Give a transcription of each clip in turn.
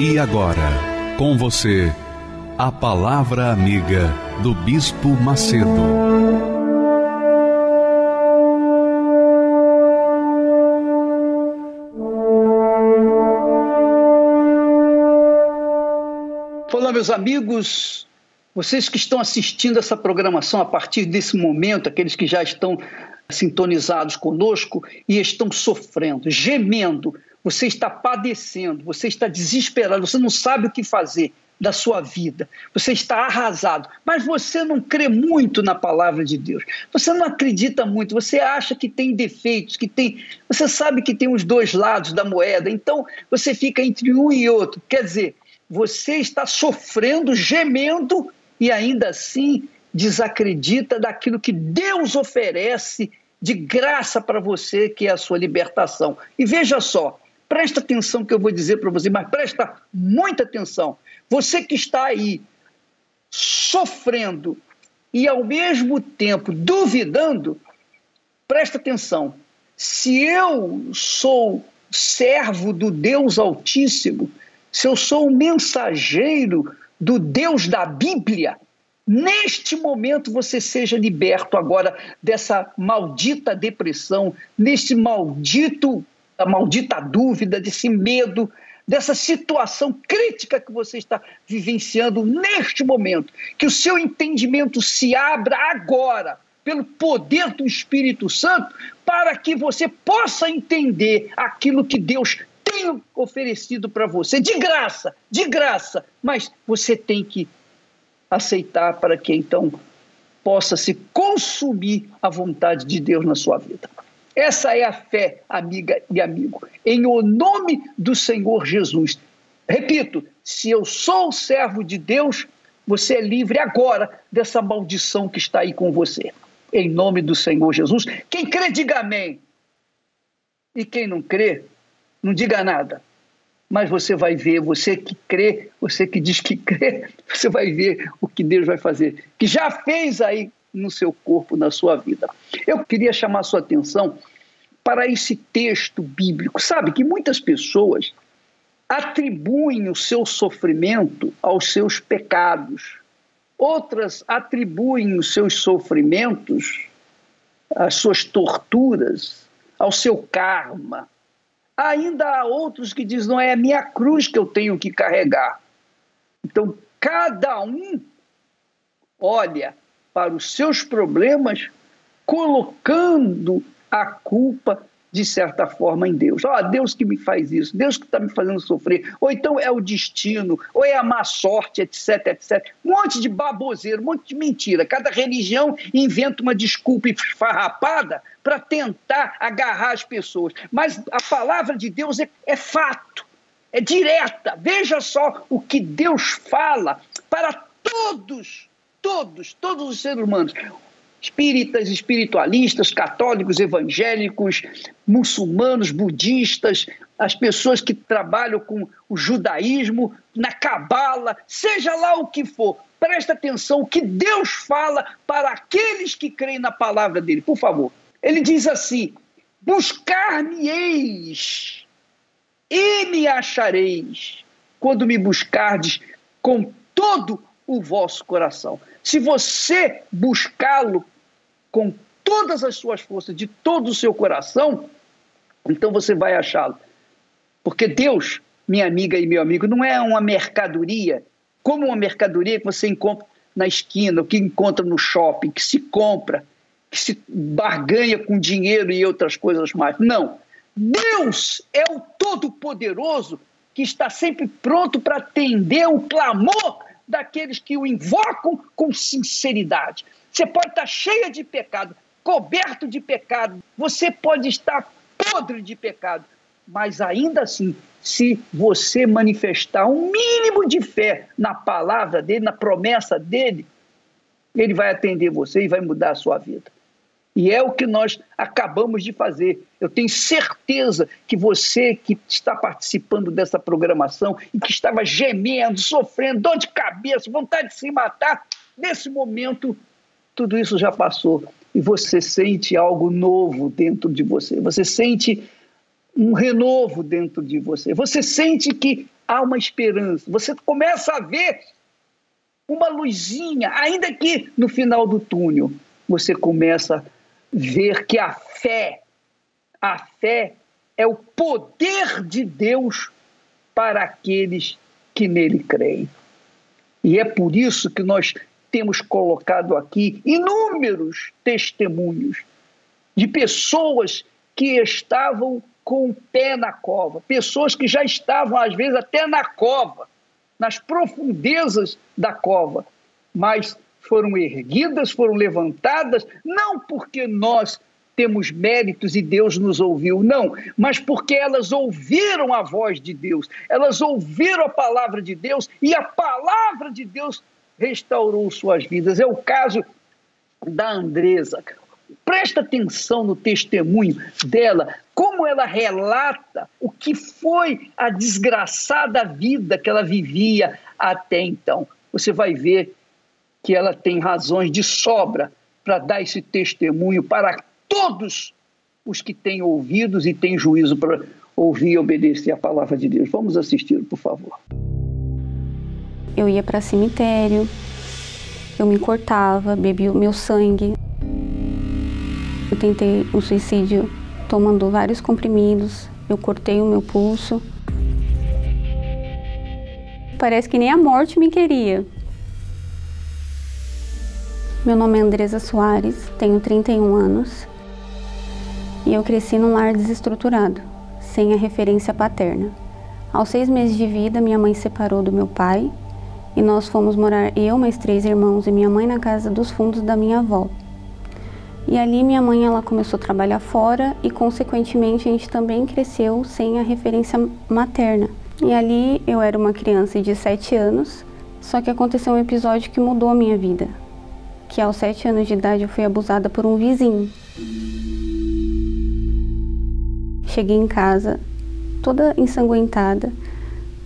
E agora, com você, a Palavra Amiga do Bispo Macedo. Olá, meus amigos, vocês que estão assistindo essa programação a partir desse momento, aqueles que já estão sintonizados conosco e estão sofrendo, gemendo, você está padecendo, você está desesperado, você não sabe o que fazer da sua vida, você está arrasado, mas você não crê muito na palavra de Deus, você não acredita muito, você acha que tem defeitos, que tem. Você sabe que tem os dois lados da moeda, então você fica entre um e outro. Quer dizer, você está sofrendo, gemendo e ainda assim desacredita daquilo que Deus oferece de graça para você, que é a sua libertação. E veja só, Presta atenção que eu vou dizer para você, mas presta muita atenção. Você que está aí sofrendo e ao mesmo tempo duvidando, presta atenção. Se eu sou servo do Deus Altíssimo, se eu sou o mensageiro do Deus da Bíblia, neste momento você seja liberto agora dessa maldita depressão, nesse maldito da maldita dúvida, desse medo, dessa situação crítica que você está vivenciando neste momento. Que o seu entendimento se abra agora, pelo poder do Espírito Santo, para que você possa entender aquilo que Deus tem oferecido para você, de graça, de graça, mas você tem que aceitar para que então possa se consumir a vontade de Deus na sua vida. Essa é a fé, amiga e amigo, em o nome do Senhor Jesus. Repito, se eu sou servo de Deus, você é livre agora dessa maldição que está aí com você. Em nome do Senhor Jesus. Quem crê, diga amém. E quem não crê, não diga nada. Mas você vai ver, você que crê, você que diz que crê, você vai ver o que Deus vai fazer, que já fez aí no seu corpo, na sua vida. Eu queria chamar sua atenção para esse texto bíblico. Sabe que muitas pessoas atribuem o seu sofrimento aos seus pecados. Outras atribuem os seus sofrimentos, as suas torturas, ao seu karma. Ainda há outros que dizem: não é a minha cruz que eu tenho que carregar. Então, cada um olha para os seus problemas, colocando a culpa de certa forma em Deus. Ah, oh, Deus que me faz isso, Deus que está me fazendo sofrer, ou então é o destino, ou é a má sorte, etc, etc. Um monte de baboseiro, um monte de mentira. Cada religião inventa uma desculpa esfarrapada para tentar agarrar as pessoas. Mas a palavra de Deus é, é fato, é direta. Veja só o que Deus fala para todos todos, todos os seres humanos, espíritas, espiritualistas, católicos, evangélicos, muçulmanos, budistas, as pessoas que trabalham com o judaísmo, na cabala, seja lá o que for, presta atenção o que Deus fala para aqueles que creem na palavra dele, por favor. Ele diz assim: Buscar-me-eis e me achareis, quando me buscardes com todo o vosso coração. Se você buscá-lo com todas as suas forças, de todo o seu coração, então você vai achá-lo. Porque Deus, minha amiga e meu amigo, não é uma mercadoria, como uma mercadoria que você encontra na esquina, que encontra no shopping, que se compra, que se barganha com dinheiro e outras coisas mais. Não. Deus é o Todo-Poderoso que está sempre pronto para atender o clamor daqueles que o invocam com sinceridade. Você pode estar cheia de pecado, coberto de pecado, você pode estar podre de pecado, Mas ainda assim, se você manifestar um mínimo de fé na palavra dele, na promessa dele, ele vai atender você e vai mudar a sua vida. E é o que nós acabamos de fazer. Eu tenho certeza que você que está participando dessa programação e que estava gemendo, sofrendo, dor de cabeça, vontade de se matar, nesse momento tudo isso já passou e você sente algo novo dentro de você. Você sente um renovo dentro de você. Você sente que há uma esperança. Você começa a ver uma luzinha, ainda que no final do túnel, você começa a ver que a fé, a fé é o poder de Deus para aqueles que nele creem. E é por isso que nós temos colocado aqui inúmeros testemunhos de pessoas que estavam com o pé na cova, pessoas que já estavam, às vezes, até na cova, nas profundezas da cova, mas foram erguidas, foram levantadas, não porque nós temos méritos e Deus nos ouviu, não, mas porque elas ouviram a voz de Deus, elas ouviram a palavra de Deus e a palavra de Deus restaurou suas vidas. É o caso da Andresa. Presta atenção no testemunho dela, como ela relata o que foi a desgraçada vida que ela vivia até então. Você vai ver que ela tem razões de sobra para dar esse testemunho para todos os que têm ouvidos e têm juízo para ouvir e obedecer a palavra de Deus. Vamos assistir, por favor eu ia para cemitério, eu me cortava, bebia o meu sangue. Eu tentei um suicídio tomando vários comprimidos, eu cortei o meu pulso. Parece que nem a morte me queria. Meu nome é Andresa Soares, tenho 31 anos e eu cresci num lar desestruturado, sem a referência paterna. Aos seis meses de vida, minha mãe separou do meu pai e nós fomos morar eu, mais três irmãos e minha mãe na casa dos fundos da minha avó. E ali minha mãe ela começou a trabalhar fora e consequentemente a gente também cresceu sem a referência materna. E ali eu era uma criança de sete anos, só que aconteceu um episódio que mudou a minha vida. Que aos sete anos de idade eu fui abusada por um vizinho. Cheguei em casa toda ensanguentada,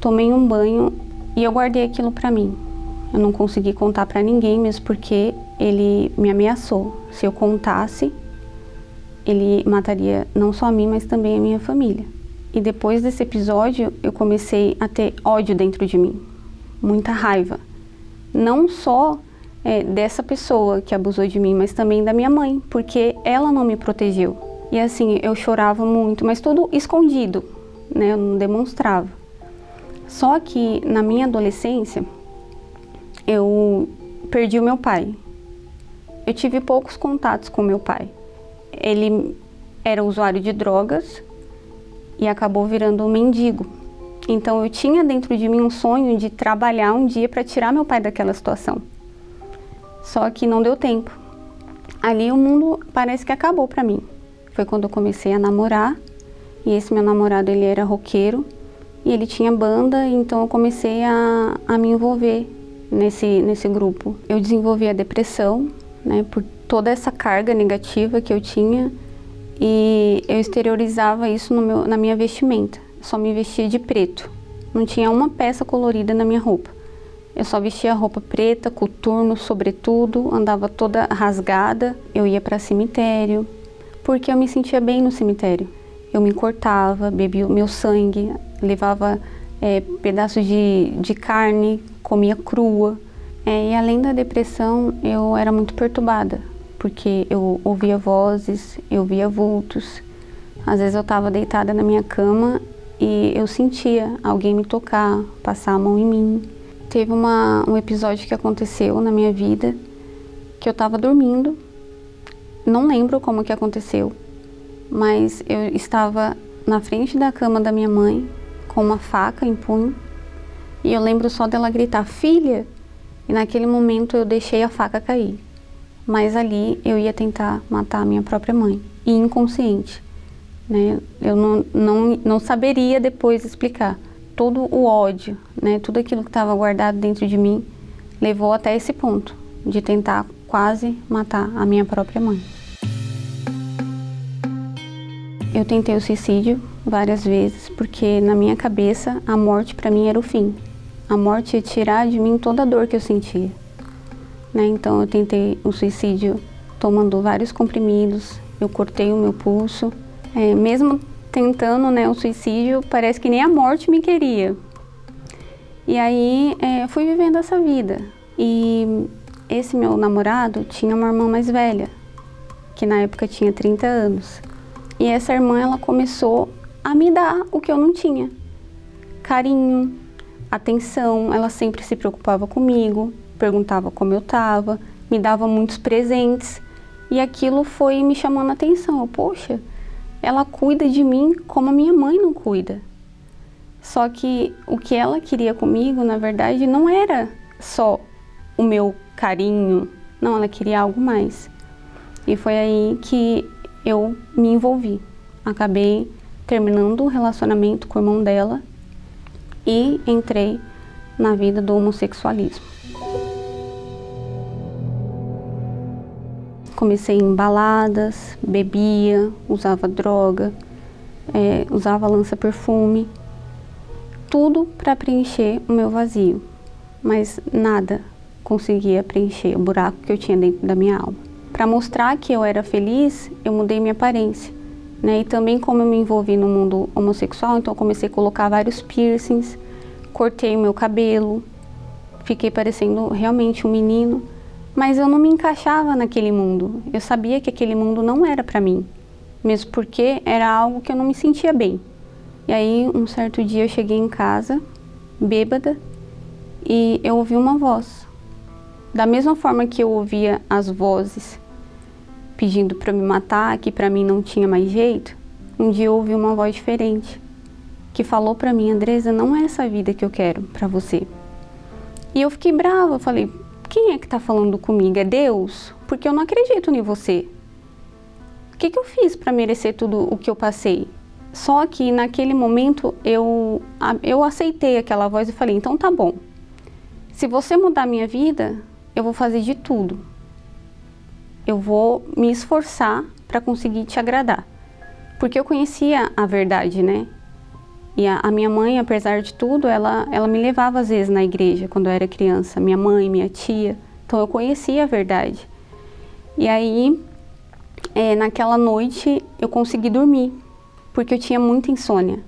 tomei um banho e eu guardei aquilo para mim. Eu não consegui contar para ninguém, mesmo porque ele me ameaçou. Se eu contasse, ele mataria não só a mim, mas também a minha família. E depois desse episódio, eu comecei a ter ódio dentro de mim, muita raiva. Não só é, dessa pessoa que abusou de mim, mas também da minha mãe, porque ela não me protegeu. E assim, eu chorava muito, mas tudo escondido, né? Eu não demonstrava. Só que na minha adolescência eu perdi o meu pai. Eu tive poucos contatos com meu pai. Ele era usuário de drogas e acabou virando um mendigo. Então eu tinha dentro de mim um sonho de trabalhar um dia para tirar meu pai daquela situação. Só que não deu tempo. Ali o mundo parece que acabou para mim. Foi quando eu comecei a namorar e esse meu namorado ele era roqueiro e ele tinha banda, então eu comecei a, a me envolver nesse, nesse grupo. Eu desenvolvi a depressão, né, por toda essa carga negativa que eu tinha e eu exteriorizava isso meu, na minha vestimenta. Só me vestia de preto, não tinha uma peça colorida na minha roupa. Eu só vestia roupa preta, coturno, sobretudo, andava toda rasgada. Eu ia para cemitério, porque eu me sentia bem no cemitério. Eu me cortava, bebia o meu sangue, levava é, pedaços de, de carne, comia crua. É, e além da depressão, eu era muito perturbada, porque eu ouvia vozes, eu via vultos. Às vezes eu estava deitada na minha cama e eu sentia alguém me tocar, passar a mão em mim. Teve uma, um episódio que aconteceu na minha vida que eu estava dormindo. Não lembro como que aconteceu, mas eu estava na frente da cama da minha mãe, com uma faca em punho. E eu lembro só dela gritar, filha! E naquele momento eu deixei a faca cair. Mas ali eu ia tentar matar a minha própria mãe. E inconsciente. né? Eu não, não, não saberia depois explicar. Todo o ódio, né? Tudo aquilo que estava guardado dentro de mim levou até esse ponto de tentar quase matar a minha própria mãe. Eu tentei o suicídio várias vezes porque na minha cabeça a morte para mim era o fim. A morte ia tirar de mim toda a dor que eu sentia. Né? Então eu tentei o suicídio tomando vários comprimidos, eu cortei o meu pulso. É, mesmo tentando né, o suicídio, parece que nem a morte me queria. E aí é, fui vivendo essa vida. E esse meu namorado tinha uma irmã mais velha, que na época tinha 30 anos. E essa irmã ela começou a me dar o que eu não tinha: carinho, atenção. Ela sempre se preocupava comigo, perguntava como eu estava, me dava muitos presentes. E aquilo foi me chamando a atenção. Eu, Poxa, ela cuida de mim como a minha mãe não cuida. Só que o que ela queria comigo, na verdade, não era só o meu carinho, não, ela queria algo mais. E foi aí que eu me envolvi. Acabei terminando o relacionamento com o irmão dela e entrei na vida do homossexualismo. Comecei em baladas, bebia, usava droga, é, usava lança-perfume, tudo para preencher o meu vazio, mas nada conseguia preencher o buraco que eu tinha dentro da minha alma. Para mostrar que eu era feliz, eu mudei minha aparência. Né? E também como eu me envolvi no mundo homossexual, então comecei a colocar vários piercings, cortei o meu cabelo, fiquei parecendo realmente um menino, mas eu não me encaixava naquele mundo. Eu sabia que aquele mundo não era para mim, mesmo porque era algo que eu não me sentia bem. E aí, um certo dia eu cheguei em casa, bêbada, e eu ouvi uma voz. Da mesma forma que eu ouvia as vozes pedindo para me matar, que para mim não tinha mais jeito, um dia eu ouvi uma voz diferente que falou para mim, Andresa, não é essa vida que eu quero para você. E eu fiquei brava, falei, quem é que está falando comigo? É Deus? Porque eu não acredito em você. O que, que eu fiz para merecer tudo o que eu passei? Só que naquele momento eu, eu aceitei aquela voz e falei, então tá bom. Se você mudar minha vida, eu vou fazer de tudo eu vou me esforçar para conseguir te agradar. Porque eu conhecia a verdade, né? E a, a, minha mãe, apesar de tudo, ela, ela me levava às vezes na igreja quando eu era criança. Minha mãe, minha tia. Então eu conhecia a verdade. E aí, é, naquela noite, eu consegui dormir, porque eu tinha muita insônia.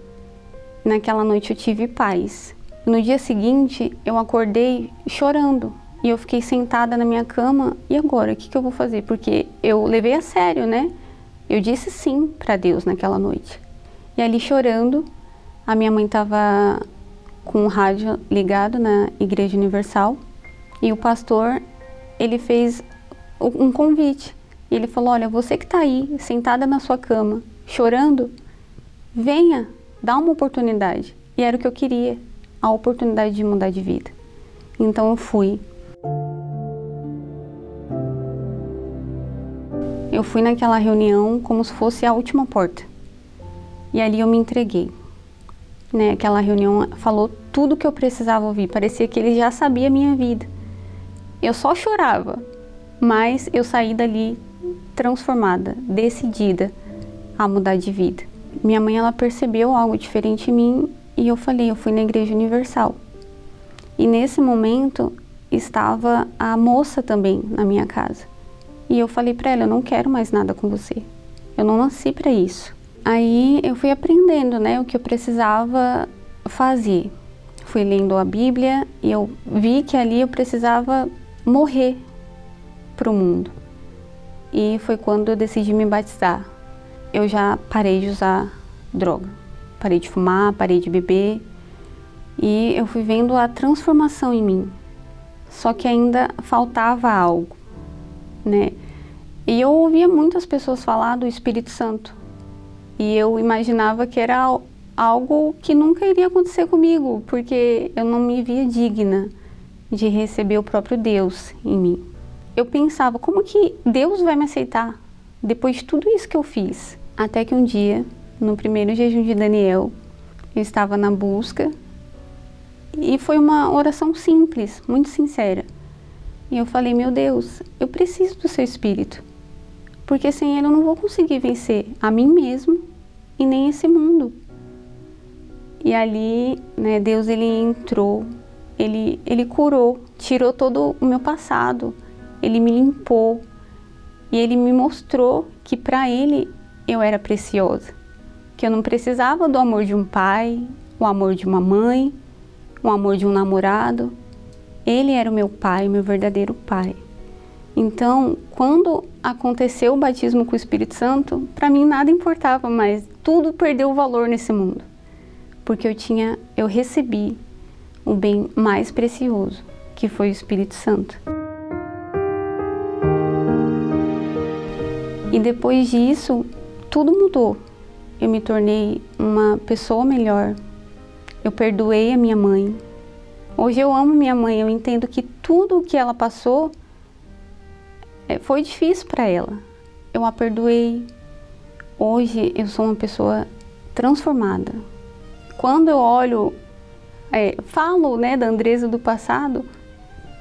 Naquela noite eu tive paz. No dia seguinte, eu acordei chorando, e eu fiquei sentada na minha cama, e agora? O que, que eu vou fazer? Porque eu levei a sério, né? Eu disse sim para Deus naquela noite. E ali chorando, a minha mãe estava com o rádio ligado na Igreja Universal e o pastor ele fez um convite. Ele falou: Olha, você que está aí, sentada na sua cama, chorando, venha, dá uma oportunidade. E era o que eu queria, a oportunidade de mudar de vida. Então eu fui. Eu fui naquela reunião como se fosse a última porta. E ali eu me entreguei. Né? Aquela reunião falou tudo que eu precisava ouvir. Parecia que ele já sabia a minha vida. Eu só chorava, mas eu saí dali transformada, decidida a mudar de vida. Minha mãe ela percebeu algo diferente em mim e eu falei, eu fui na Igreja Universal. E nesse momento estava a moça também na minha casa. E eu falei para ela, eu não quero mais nada com você. Eu não nasci para isso. Aí eu fui aprendendo, né, o que eu precisava fazer. Fui lendo a Bíblia e eu vi que ali eu precisava morrer para o mundo. E foi quando eu decidi me batizar. Eu já parei de usar droga. Parei de fumar, parei de beber. E eu fui vendo a transformação em mim. Só que ainda faltava algo né? E eu ouvia muitas pessoas falar do Espírito Santo. E eu imaginava que era algo que nunca iria acontecer comigo, porque eu não me via digna de receber o próprio Deus em mim. Eu pensava, como que Deus vai me aceitar depois de tudo isso que eu fiz? Até que um dia no primeiro jejum de Daniel. Eu estava na busca e foi uma oração simples, muito sincera. E eu falei: Meu Deus, eu preciso do seu espírito, porque sem ele eu não vou conseguir vencer a mim mesmo e nem esse mundo. E ali, né, Deus ele entrou, ele, ele curou, tirou todo o meu passado, ele me limpou e ele me mostrou que para ele eu era preciosa, que eu não precisava do amor de um pai, o amor de uma mãe, o amor de um namorado. Ele era o meu pai, o meu verdadeiro pai. Então, quando aconteceu o batismo com o Espírito Santo, para mim nada importava mais, tudo perdeu valor nesse mundo. Porque eu tinha, eu recebi o bem mais precioso, que foi o Espírito Santo. E depois disso, tudo mudou. Eu me tornei uma pessoa melhor. Eu perdoei a minha mãe. Hoje eu amo minha mãe, eu entendo que tudo o que ela passou é, foi difícil para ela. Eu a perdoei. Hoje eu sou uma pessoa transformada. Quando eu olho é, falo né, da Andresa do passado,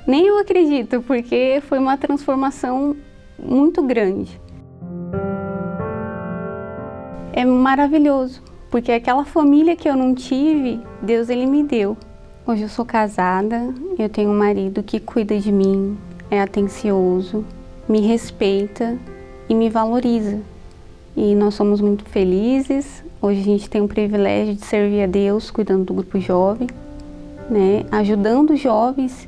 nem eu acredito, porque foi uma transformação muito grande. É maravilhoso, porque aquela família que eu não tive, Deus ele me deu. Hoje eu sou casada, eu tenho um marido que cuida de mim, é atencioso, me respeita e me valoriza. E nós somos muito felizes. Hoje a gente tem o privilégio de servir a Deus cuidando do grupo jovem né, ajudando jovens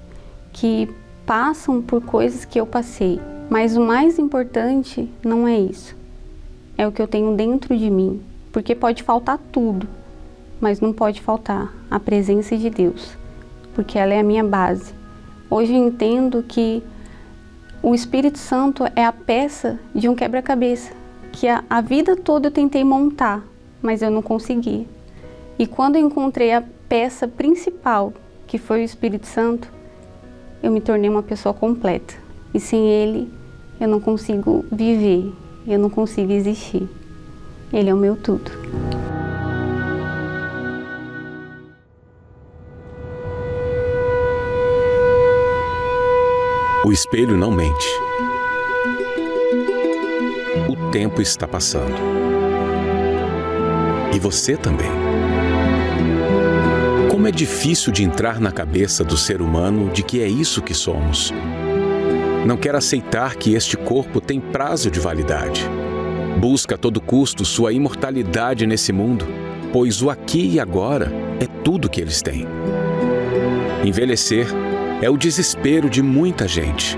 que passam por coisas que eu passei. Mas o mais importante não é isso. É o que eu tenho dentro de mim, porque pode faltar tudo, mas não pode faltar a presença de Deus, porque ela é a minha base. Hoje eu entendo que o Espírito Santo é a peça de um quebra-cabeça que a, a vida toda eu tentei montar, mas eu não consegui. E quando eu encontrei a peça principal, que foi o Espírito Santo, eu me tornei uma pessoa completa. E sem ele, eu não consigo viver, eu não consigo existir. Ele é o meu tudo. O espelho não mente. O tempo está passando. E você também. Como é difícil de entrar na cabeça do ser humano de que é isso que somos. Não quer aceitar que este corpo tem prazo de validade. Busca a todo custo sua imortalidade nesse mundo, pois o aqui e agora é tudo que eles têm. Envelhecer é o desespero de muita gente.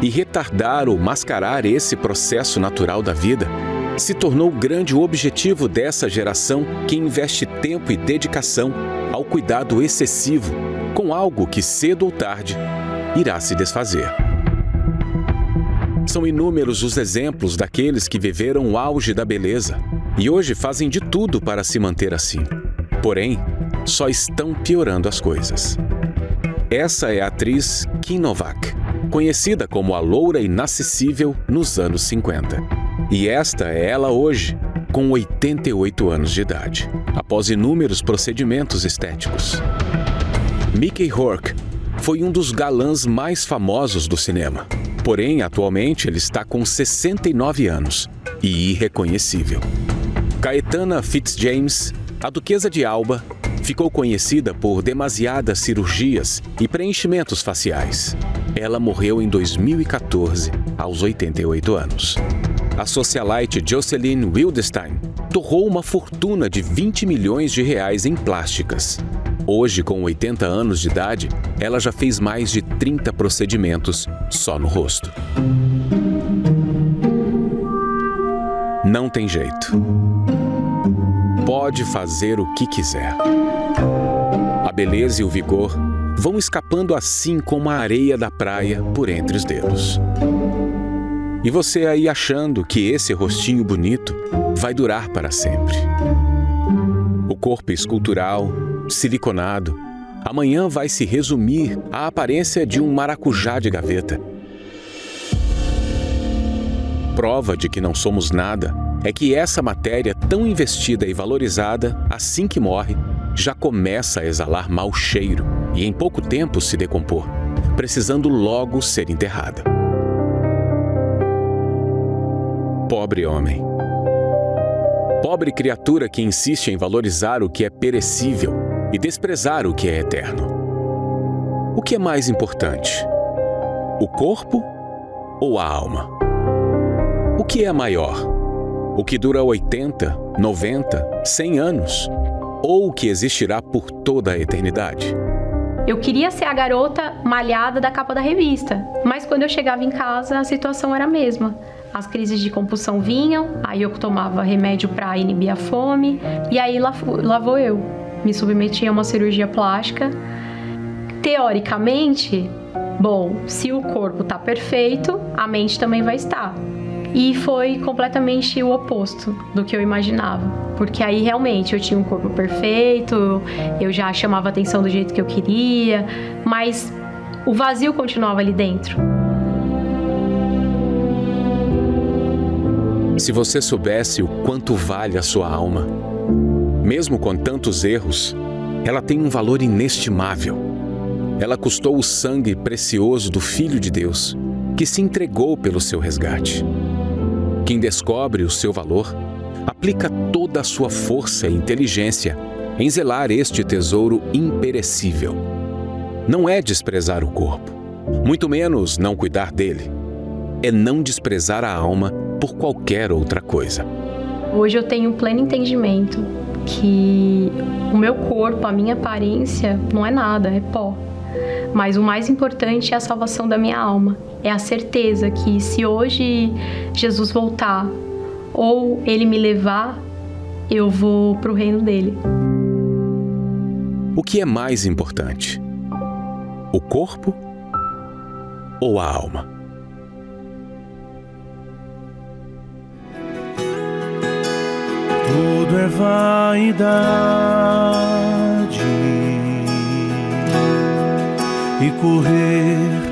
E retardar ou mascarar esse processo natural da vida se tornou o grande objetivo dessa geração que investe tempo e dedicação ao cuidado excessivo com algo que cedo ou tarde irá se desfazer. São inúmeros os exemplos daqueles que viveram o auge da beleza e hoje fazem de tudo para se manter assim. Porém, só estão piorando as coisas. Essa é a atriz Kim Novak, conhecida como a loura inacessível nos anos 50. E esta é ela hoje, com 88 anos de idade, após inúmeros procedimentos estéticos. Mickey Rourke foi um dos galãs mais famosos do cinema. Porém, atualmente ele está com 69 anos e irreconhecível. Caetana Fitzjames, a duquesa de Alba, ficou conhecida por demasiadas cirurgias e preenchimentos faciais. Ela morreu em 2014, aos 88 anos a socialite Jocelyn Wildestein torrou uma fortuna de 20 milhões de reais em plásticas. Hoje, com 80 anos de idade, ela já fez mais de 30 procedimentos só no rosto. Não tem jeito. Pode fazer o que quiser. A beleza e o vigor vão escapando assim como a areia da praia por entre os dedos. E você aí achando que esse rostinho bonito vai durar para sempre. O corpo escultural, siliconado, amanhã vai se resumir à aparência de um maracujá de gaveta. prova de que não somos nada é que essa matéria tão investida e valorizada, assim que morre, já começa a exalar mau cheiro e em pouco tempo se decompor, precisando logo ser enterrada. Pobre homem. Pobre criatura que insiste em valorizar o que é perecível e desprezar o que é eterno. O que é mais importante? O corpo ou a alma? O que é maior? O que dura 80, 90, 100 anos? Ou que existirá por toda a eternidade? Eu queria ser a garota malhada da capa da revista, mas quando eu chegava em casa a situação era a mesma. As crises de compulsão vinham, aí eu tomava remédio para inibir a fome, e aí lá, lá vou eu. Me submeti a uma cirurgia plástica. Teoricamente, bom, se o corpo está perfeito, a mente também vai estar. E foi completamente o oposto do que eu imaginava. Porque aí realmente eu tinha um corpo perfeito, eu já chamava atenção do jeito que eu queria, mas o vazio continuava ali dentro. Se você soubesse o quanto vale a sua alma, mesmo com tantos erros, ela tem um valor inestimável. Ela custou o sangue precioso do Filho de Deus, que se entregou pelo seu resgate. Quem descobre o seu valor, aplica toda a sua força e inteligência em zelar este tesouro imperecível. Não é desprezar o corpo, muito menos não cuidar dele. É não desprezar a alma por qualquer outra coisa. Hoje eu tenho pleno entendimento que o meu corpo, a minha aparência, não é nada, é pó. Mas o mais importante é a salvação da minha alma. É a certeza que se hoje Jesus voltar ou ele me levar, eu vou para o reino dele. O que é mais importante? O corpo ou a alma? Tudo é vaidade e correr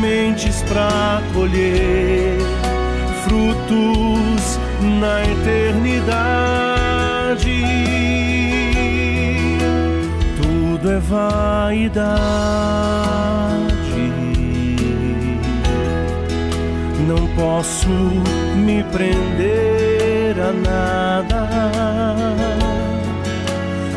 Sementes para colher frutos na eternidade. Tudo é vaidade, não posso me prender a nada.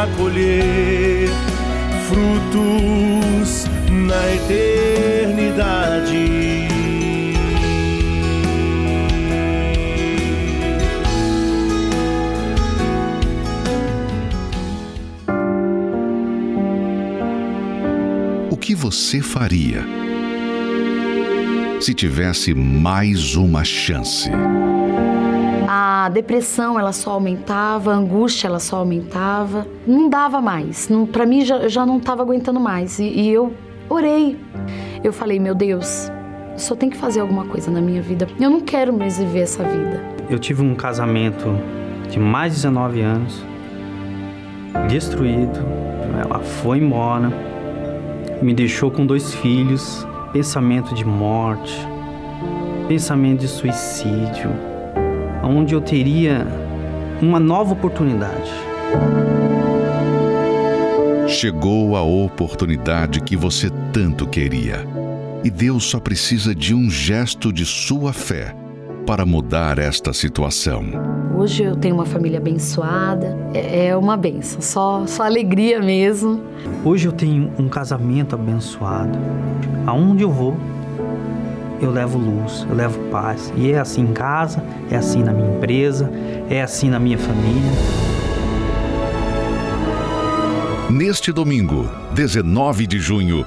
para colher frutos na eternidade. O que você faria se tivesse mais uma chance? A depressão ela só aumentava, a angústia ela só aumentava, não dava mais, para mim já, já não estava aguentando mais. E, e, eu orei, eu falei meu Deus, só tem que fazer alguma coisa na minha vida, eu não quero mais viver essa vida. Eu tive um casamento de mais de 19 anos, destruído, ela foi embora, me deixou com dois filhos, pensamento de morte, pensamento de suicídio onde eu teria uma nova oportunidade. Chegou a oportunidade que você tanto queria. E Deus só precisa de um gesto de sua fé para mudar esta situação. Hoje eu tenho uma família abençoada, é, é uma benção, só, só alegria mesmo. Hoje eu tenho um casamento abençoado. Aonde eu vou, eu levo luz, eu levo paz. E é assim em casa, é assim na minha empresa, é assim na minha família. Neste domingo, 19 de junho,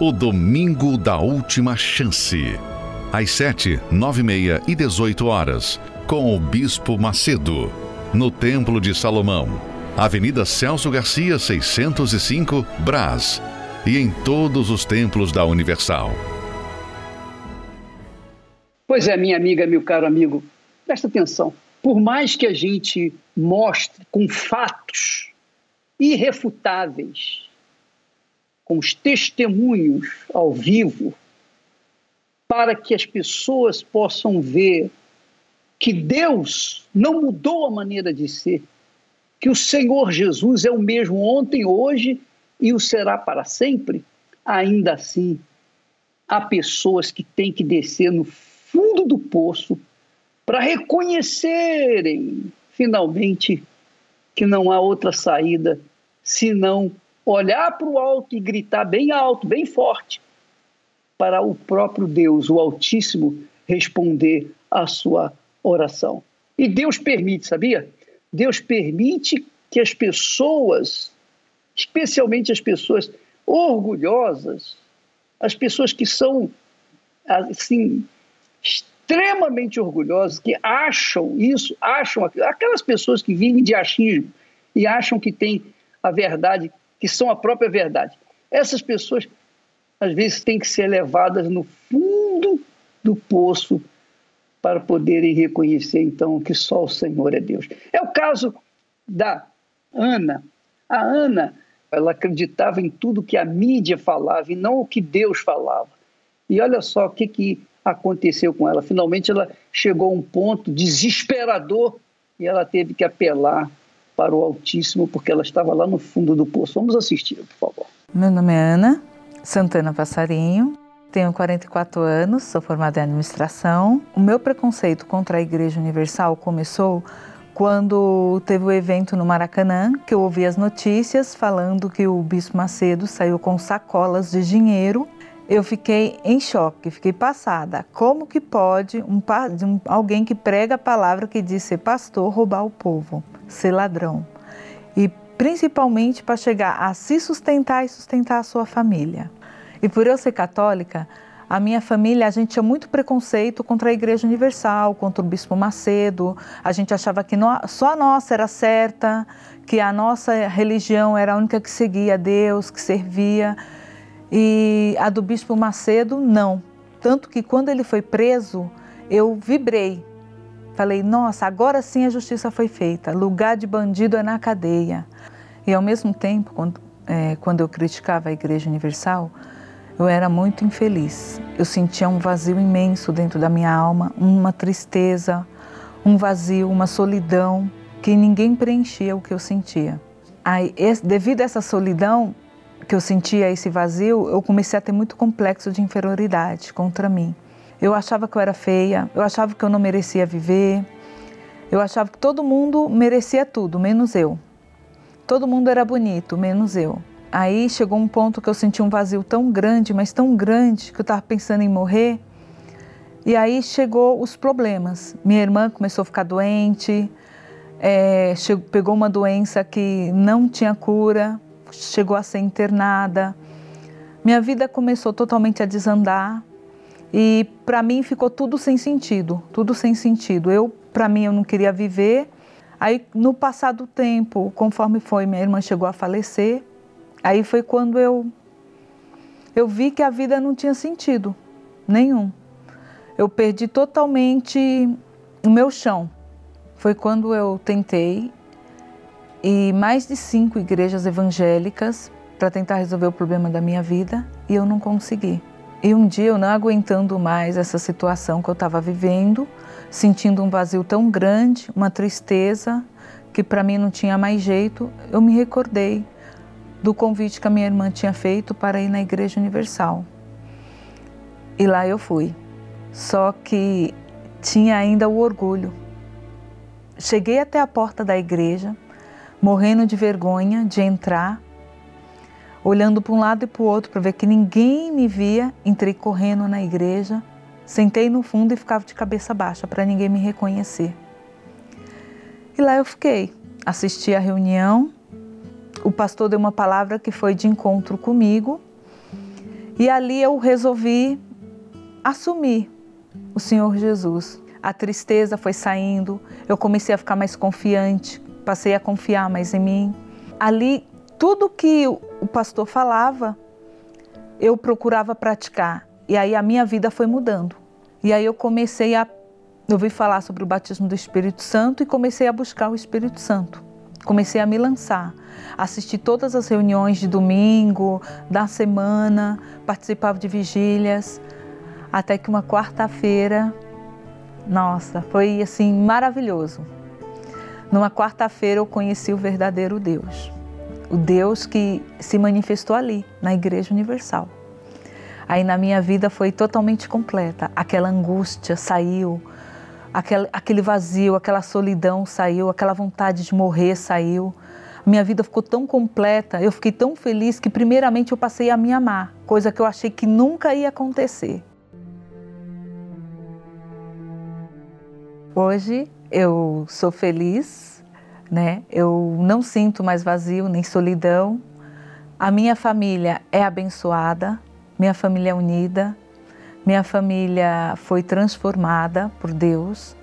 o Domingo da Última Chance. Às 7, 9 e meia e 18 horas, com o Bispo Macedo, no Templo de Salomão, Avenida Celso Garcia, 605, Brás, e em todos os templos da Universal. Pois é, minha amiga, meu caro amigo, presta atenção. Por mais que a gente mostre com fatos irrefutáveis, com os testemunhos ao vivo, para que as pessoas possam ver que Deus não mudou a maneira de ser, que o Senhor Jesus é o mesmo ontem, hoje e o será para sempre, ainda assim, há pessoas que têm que descer no fundo do poço para reconhecerem finalmente que não há outra saída senão olhar para o alto e gritar bem alto, bem forte, para o próprio Deus, o Altíssimo, responder à sua oração. E Deus permite, sabia? Deus permite que as pessoas, especialmente as pessoas orgulhosas, as pessoas que são assim extremamente orgulhosos, que acham isso, acham aquelas pessoas que vivem de achismo e acham que têm a verdade, que são a própria verdade. Essas pessoas, às vezes, têm que ser levadas no fundo do poço para poderem reconhecer, então, que só o Senhor é Deus. É o caso da Ana. A Ana, ela acreditava em tudo que a mídia falava e não o que Deus falava. E olha só o que, que aconteceu com ela. Finalmente ela chegou a um ponto desesperador e ela teve que apelar para o Altíssimo porque ela estava lá no fundo do poço. Vamos assistir, por favor. Meu nome é Ana Santana Passarinho, tenho 44 anos, sou formada em administração. O meu preconceito contra a Igreja Universal começou quando teve o evento no Maracanã, que eu ouvi as notícias falando que o Bispo Macedo saiu com sacolas de dinheiro eu fiquei em choque, fiquei passada. Como que pode um, um, alguém que prega a palavra que diz ser pastor roubar o povo, ser ladrão? E principalmente para chegar a se sustentar e sustentar a sua família. E por eu ser católica, a minha família, a gente tinha muito preconceito contra a Igreja Universal, contra o Bispo Macedo. A gente achava que só a nossa era certa, que a nossa religião era a única que seguia a Deus, que servia. E a do Bispo Macedo, não. Tanto que quando ele foi preso, eu vibrei. Falei, nossa, agora sim a justiça foi feita. Lugar de bandido é na cadeia. E ao mesmo tempo, quando, é, quando eu criticava a Igreja Universal, eu era muito infeliz. Eu sentia um vazio imenso dentro da minha alma, uma tristeza, um vazio, uma solidão que ninguém preenchia o que eu sentia. Aí, devido a essa solidão, que eu sentia esse vazio, eu comecei a ter muito complexo de inferioridade contra mim. Eu achava que eu era feia, eu achava que eu não merecia viver, eu achava que todo mundo merecia tudo, menos eu. Todo mundo era bonito, menos eu. Aí chegou um ponto que eu senti um vazio tão grande, mas tão grande, que eu estava pensando em morrer. E aí chegou os problemas. Minha irmã começou a ficar doente, é, chegou, pegou uma doença que não tinha cura, chegou a ser internada. Minha vida começou totalmente a desandar e para mim ficou tudo sem sentido, tudo sem sentido. Eu, para mim, eu não queria viver. Aí, no passado tempo, conforme foi, minha irmã chegou a falecer. Aí foi quando eu eu vi que a vida não tinha sentido nenhum. Eu perdi totalmente o meu chão. Foi quando eu tentei e mais de cinco igrejas evangélicas para tentar resolver o problema da minha vida e eu não consegui. E um dia eu não aguentando mais essa situação que eu estava vivendo, sentindo um vazio tão grande, uma tristeza que para mim não tinha mais jeito, eu me recordei do convite que a minha irmã tinha feito para ir na Igreja Universal. E lá eu fui. Só que tinha ainda o orgulho. Cheguei até a porta da igreja, morrendo de vergonha de entrar, olhando para um lado e para o outro para ver que ninguém me via. Entrei correndo na igreja, sentei no fundo e ficava de cabeça baixa para ninguém me reconhecer. E lá eu fiquei, assisti a reunião o pastor deu uma palavra que foi de encontro comigo e ali eu resolvi assumir o Senhor Jesus. A tristeza foi saindo, eu comecei a ficar mais confiante, passei a confiar mais em mim. Ali, tudo que o pastor falava, eu procurava praticar. E aí a minha vida foi mudando. E aí eu comecei a ouvir falar sobre o batismo do Espírito Santo e comecei a buscar o Espírito Santo. Comecei a me lançar, assisti todas as reuniões de domingo, da semana, participava de vigílias, até que uma quarta-feira, nossa, foi assim maravilhoso. Numa quarta-feira eu conheci o verdadeiro Deus, o Deus que se manifestou ali, na Igreja Universal. Aí na minha vida foi totalmente completa, aquela angústia saiu, aquele, vazio, aquela solidão saiu, aquela vontade de morrer saiu. Minha vida ficou tão completa, eu fiquei tão feliz que, primeiramente, eu passei a me amar, coisa que eu achei que nunca ia acontecer. Hoje eu sou feliz, né? Eu não sinto mais vazio nem solidão. A minha família é abençoada, minha família é unida, minha família foi transformada por Deus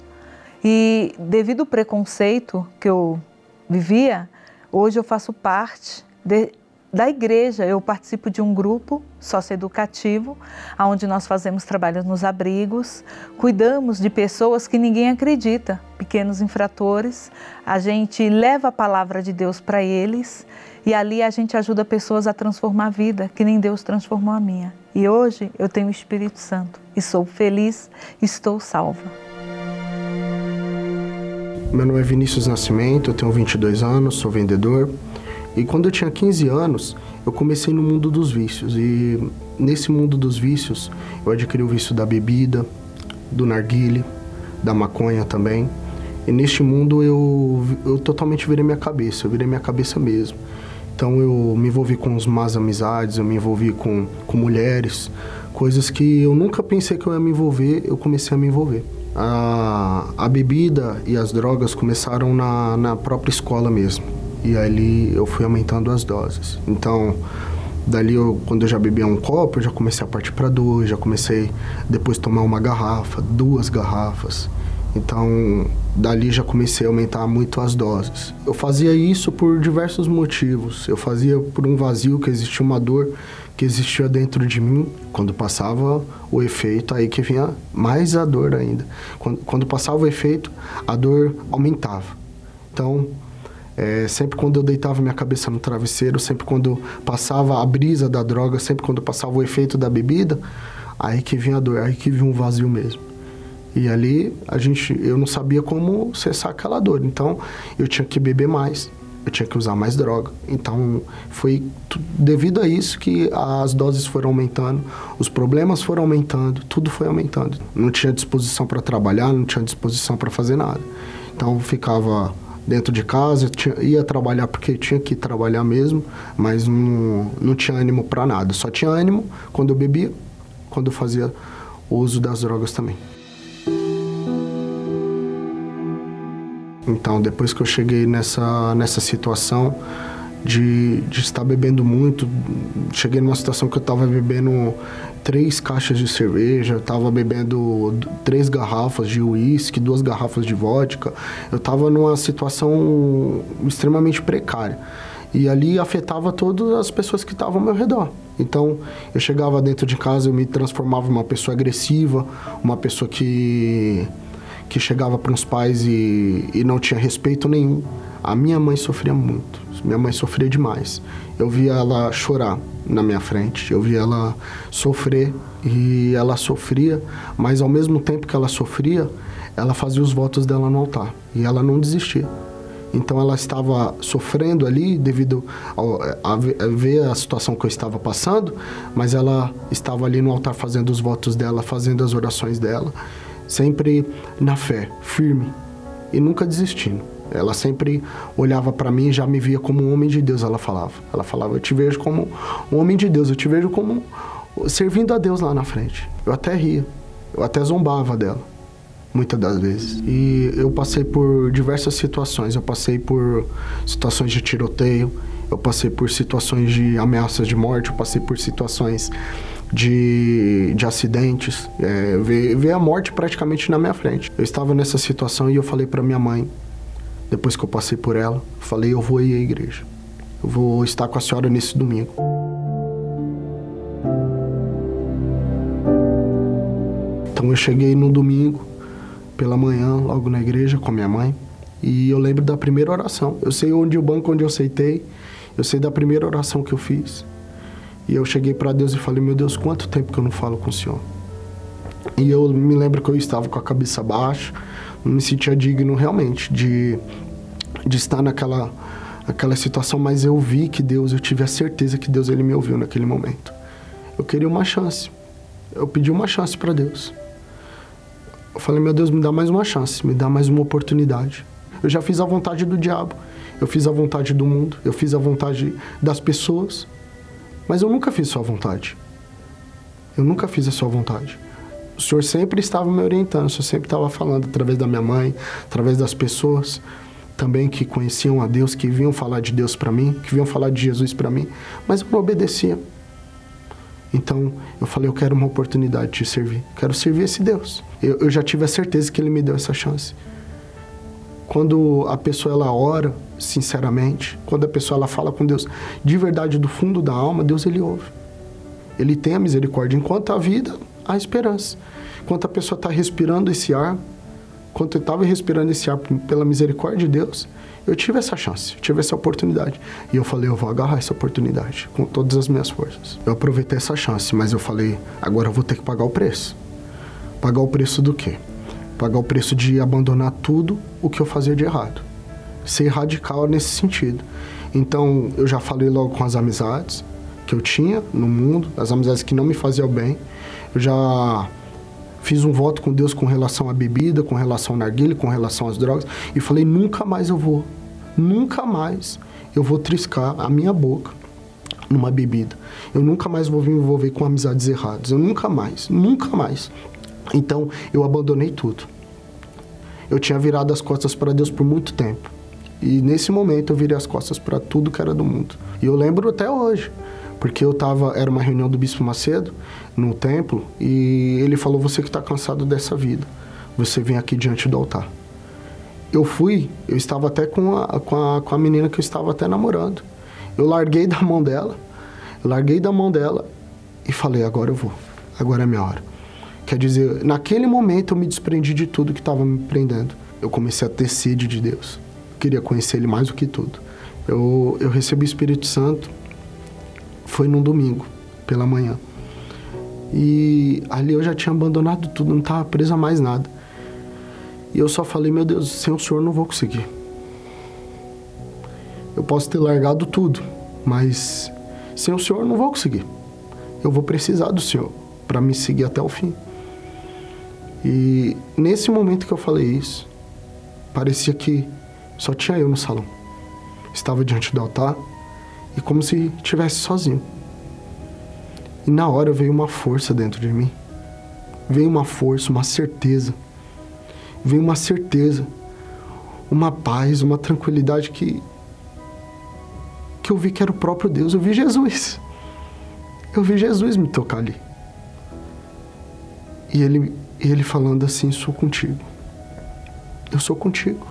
e, devido ao preconceito que eu vivia, hoje eu faço parte de, da igreja. Eu participo de um grupo socioeducativo, onde nós fazemos trabalhos nos abrigos, cuidamos de pessoas que ninguém acredita, pequenos infratores. A gente leva a palavra de Deus para eles e ali a gente ajuda pessoas a transformar a vida, que nem Deus transformou a minha. E hoje eu tenho o Espírito Santo e sou feliz, estou salva. Meu nome é Vinícius Nascimento, eu tenho 22 anos, sou vendedor. E quando eu tinha 15 anos, eu comecei no mundo dos vícios. E nesse mundo dos vícios, eu adquiri o vício da bebida, do narguile, da maconha também. E neste mundo eu, eu totalmente virei minha cabeça, eu virei minha cabeça mesmo. Então eu me envolvi com as más amizades, eu me envolvi com, com mulheres, coisas que eu nunca pensei que eu ia me envolver, eu comecei a me envolver. A, a bebida e as drogas começaram na, na própria escola mesmo. E ali eu fui aumentando as doses. Então, dali eu, quando eu já bebia um copo, eu já comecei a partir para dois, já comecei depois tomar uma garrafa, duas garrafas. Então, dali já comecei a aumentar muito as doses. Eu fazia isso por diversos motivos. Eu fazia por um vazio que existia uma dor que existia dentro de mim. Quando passava o efeito, aí que vinha mais a dor ainda. Quando, quando passava o efeito, a dor aumentava. Então, é, sempre quando eu deitava minha cabeça no travesseiro, sempre quando passava a brisa da droga, sempre quando passava o efeito da bebida, aí que vinha a dor, aí que vinha um vazio mesmo. E ali a gente, eu não sabia como cessar aquela dor. Então eu tinha que beber mais, eu tinha que usar mais droga. Então foi devido a isso que as doses foram aumentando, os problemas foram aumentando, tudo foi aumentando. Não tinha disposição para trabalhar, não tinha disposição para fazer nada. Então ficava dentro de casa, tinha, ia trabalhar porque tinha que trabalhar mesmo, mas não, não tinha ânimo para nada. Só tinha ânimo quando eu bebia, quando eu fazia uso das drogas também. Então, depois que eu cheguei nessa, nessa situação de, de estar bebendo muito, cheguei numa situação que eu estava bebendo três caixas de cerveja, eu estava bebendo três garrafas de uísque, duas garrafas de vodka. Eu estava numa situação extremamente precária. E ali afetava todas as pessoas que estavam ao meu redor. Então, eu chegava dentro de casa, eu me transformava em uma pessoa agressiva, uma pessoa que que chegava para os pais e, e não tinha respeito nenhum. A minha mãe sofria muito, minha mãe sofria demais. Eu via ela chorar na minha frente, eu via ela sofrer e ela sofria, mas ao mesmo tempo que ela sofria, ela fazia os votos dela no altar e ela não desistia. Então ela estava sofrendo ali devido a, ver a situação que eu estava passando, mas ela estava ali no altar fazendo os votos dela, fazendo as orações dela sempre na fé, firme e nunca desistindo. Ela sempre olhava para mim e já me via como um homem de Deus, ela falava. Ela falava: Eu te vejo como um homem de Deus, eu te vejo como servindo a Deus lá na frente. Eu até ria, eu até zombava dela, muitas das vezes. E eu passei por diversas situações. Eu passei por situações de tiroteio, eu passei por situações de ameaças de morte, eu passei por situações de, de acidentes, é, ver, a morte praticamente na minha frente. Eu estava nessa situação e eu falei para minha mãe, depois que eu passei por ela, falei: eu vou ir à igreja. Eu vou estar com a senhora nesse domingo. Então eu cheguei no domingo, pela manhã, logo na igreja com minha mãe. E eu lembro da primeira oração. Eu sei onde o banco onde eu aceitei. Eu sei da primeira oração que eu fiz. E eu cheguei para Deus e falei: Meu Deus, quanto tempo que eu não falo com o Senhor? E eu me lembro que eu estava com a cabeça baixa, não me sentia digno realmente de, de estar naquela aquela situação, mas eu vi que Deus, eu tive a certeza que Deus ele me ouviu naquele momento. Eu queria uma chance. Eu pedi uma chance para Deus. Eu falei: Meu Deus, me dá mais uma chance, me dá mais uma oportunidade. Eu já fiz a vontade do diabo, eu fiz a vontade do mundo, eu fiz a vontade das pessoas. Mas eu nunca fiz sua vontade. Eu nunca fiz a sua vontade. O Senhor sempre estava me orientando, o Senhor sempre estava falando através da minha mãe, através das pessoas também que conheciam a Deus, que vinham falar de Deus para mim, que vinham falar de Jesus para mim, mas eu não obedecia. Então eu falei, eu quero uma oportunidade de servir, quero servir esse Deus. Eu, eu já tive a certeza que Ele me deu essa chance. Quando a pessoa ela ora, sinceramente, quando a pessoa ela fala com Deus de verdade do fundo da alma, Deus ele ouve. Ele tem a misericórdia. Enquanto a vida, há esperança. Enquanto a pessoa está respirando esse ar, enquanto eu estava respirando esse ar pela misericórdia de Deus, eu tive essa chance, eu tive essa oportunidade. E eu falei, eu vou agarrar essa oportunidade com todas as minhas forças. Eu aproveitei essa chance, mas eu falei, agora eu vou ter que pagar o preço. Pagar o preço do quê? Pagar o preço de abandonar tudo o que eu fazia de errado ser radical nesse sentido. Então, eu já falei logo com as amizades que eu tinha no mundo, as amizades que não me faziam bem. Já fiz um voto com Deus com relação à bebida, com relação ao narguilha, com relação às drogas, e falei: nunca mais eu vou, nunca mais eu vou triscar a minha boca numa bebida. Eu nunca mais vou me envolver com amizades erradas. Eu nunca mais, nunca mais. Então, eu abandonei tudo. Eu tinha virado as costas para Deus por muito tempo. E nesse momento eu virei as costas para tudo que era do mundo. E eu lembro até hoje, porque eu tava, era uma reunião do Bispo Macedo no templo e ele falou: "Você que está cansado dessa vida, você vem aqui diante do altar". Eu fui, eu estava até com a, com a, com a menina que eu estava até namorando. Eu larguei da mão dela, eu larguei da mão dela e falei: "Agora eu vou. Agora é minha hora". Quer dizer, naquele momento eu me desprendi de tudo que estava me prendendo. Eu comecei a ter sede de Deus queria conhecer ele mais do que tudo. Eu, eu recebi o Espírito Santo, foi num domingo, pela manhã. E ali eu já tinha abandonado tudo, não estava preso a mais nada. E eu só falei, meu Deus, sem o Senhor não vou conseguir. Eu posso ter largado tudo, mas sem o Senhor não vou conseguir. Eu vou precisar do Senhor para me seguir até o fim. E nesse momento que eu falei isso, parecia que Só tinha eu no salão. Estava diante do altar e como se estivesse sozinho. E na hora veio uma força dentro de mim. Veio uma força, uma certeza. Veio uma certeza, uma paz, uma tranquilidade que que eu vi que era o próprio Deus. Eu vi Jesus. Eu vi Jesus me tocar ali. E ele, ele falando assim: sou contigo. Eu sou contigo.